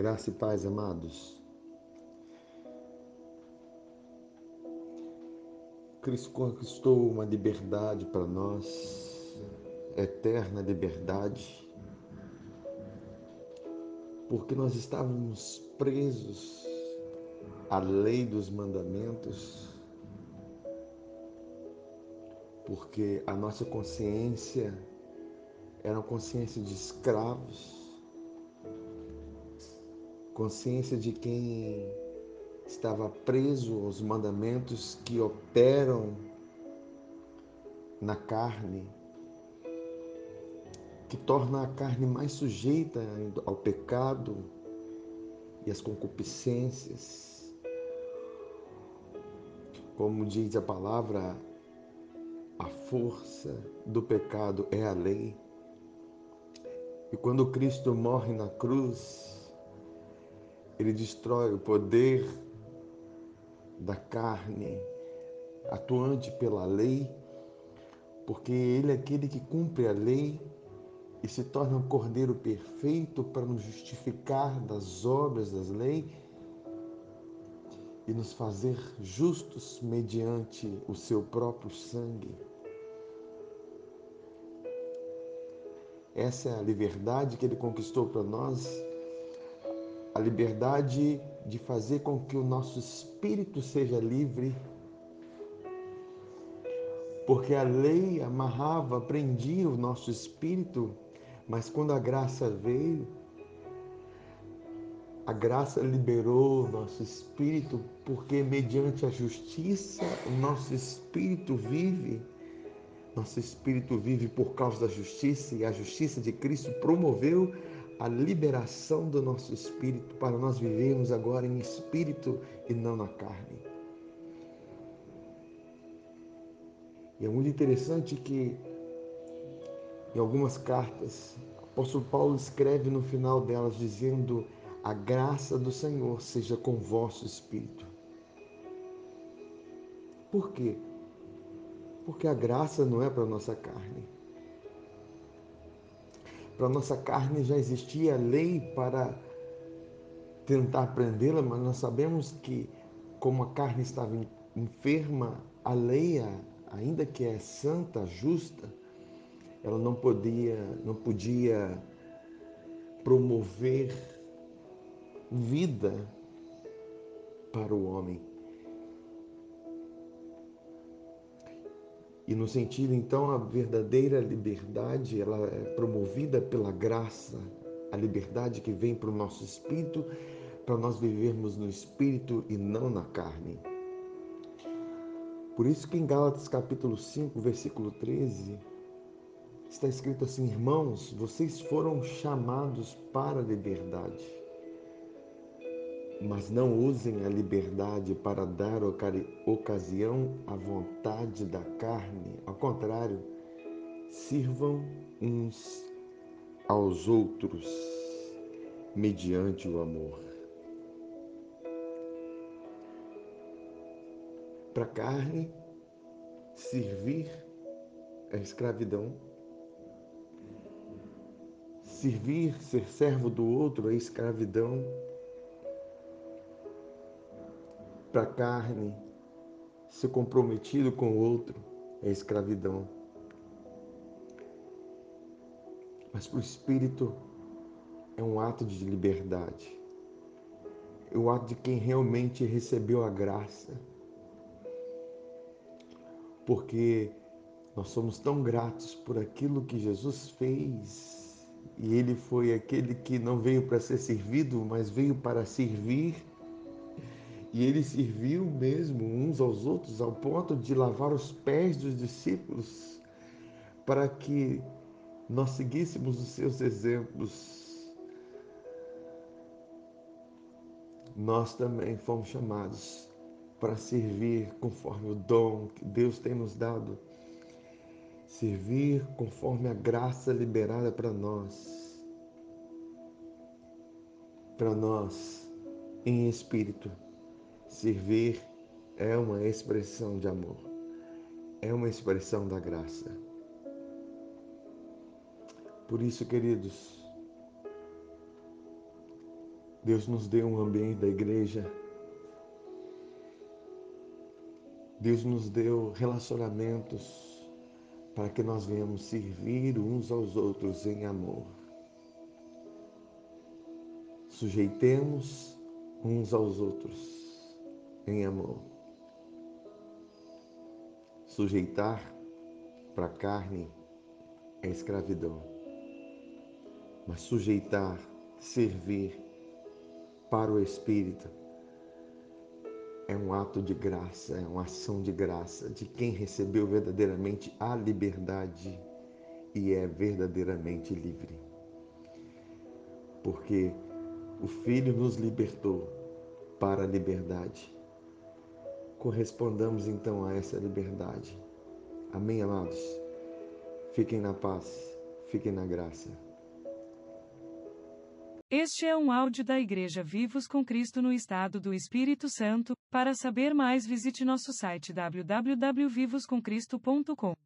Graça e paz, amados. Cristo conquistou uma liberdade para nós, eterna liberdade, porque nós estávamos presos à lei dos mandamentos, porque a nossa consciência era uma consciência de escravos, consciência de quem estava preso aos mandamentos que operam na carne, que torna a carne mais sujeita ao pecado e às concupiscências. Como diz a palavra, a força do pecado é a lei. E quando Cristo morre na cruz, ele destrói o poder da carne atuante pela lei, porque ele é aquele que cumpre a lei e se torna um cordeiro perfeito para nos justificar das obras das leis e nos fazer justos mediante o seu próprio sangue. Essa é a liberdade que ele conquistou para nós a liberdade de fazer com que o nosso espírito seja livre, porque a lei amarrava, prendia o nosso espírito, mas quando a graça veio, a graça liberou o nosso espírito, porque mediante a justiça o nosso espírito vive. Nosso espírito vive por causa da justiça e a justiça de Cristo promoveu a liberação do nosso espírito para nós vivermos agora em espírito e não na carne. E é muito interessante que em algumas cartas, o apóstolo Paulo escreve no final delas dizendo: A graça do Senhor seja com vosso espírito. Por quê? Porque a graça não é para nossa carne para nossa carne já existia lei para tentar prendê-la, mas nós sabemos que, como a carne estava enferma, a lei, ainda que é santa, justa, ela não podia, não podia promover vida para o homem. E no sentido, então, a verdadeira liberdade, ela é promovida pela graça, a liberdade que vem para o nosso espírito, para nós vivermos no espírito e não na carne. Por isso que em Gálatas capítulo 5, versículo 13, está escrito assim: Irmãos, vocês foram chamados para a liberdade mas não usem a liberdade para dar ocasião à vontade da carne. Ao contrário, sirvam uns aos outros mediante o amor. Para a carne, servir é escravidão. Servir, ser servo do outro é escravidão para a carne, ser comprometido com o outro é escravidão. Mas para o espírito é um ato de liberdade. É o ato de quem realmente recebeu a graça. Porque nós somos tão gratos por aquilo que Jesus fez. E ele foi aquele que não veio para ser servido, mas veio para servir e ele serviu mesmo uns aos outros ao ponto de lavar os pés dos discípulos para que nós seguíssemos os seus exemplos. Nós também fomos chamados para servir conforme o dom que Deus tem nos dado. Servir conforme a graça liberada para nós. Para nós em espírito Servir é uma expressão de amor, é uma expressão da graça. Por isso, queridos, Deus nos deu um ambiente da igreja. Deus nos deu relacionamentos para que nós venhamos servir uns aos outros em amor. Sujeitemos uns aos outros em amor. Sujeitar para a carne é escravidão, mas sujeitar, servir para o espírito é um ato de graça, é uma ação de graça de quem recebeu verdadeiramente a liberdade e é verdadeiramente livre. Porque o Filho nos libertou para a liberdade. Correspondamos então a essa liberdade. Amém, amados? Fiquem na paz, fiquem na graça. Este é um áudio da Igreja Vivos com Cristo no Estado do Espírito Santo. Para saber mais, visite nosso site www.vivoscomcristo.com.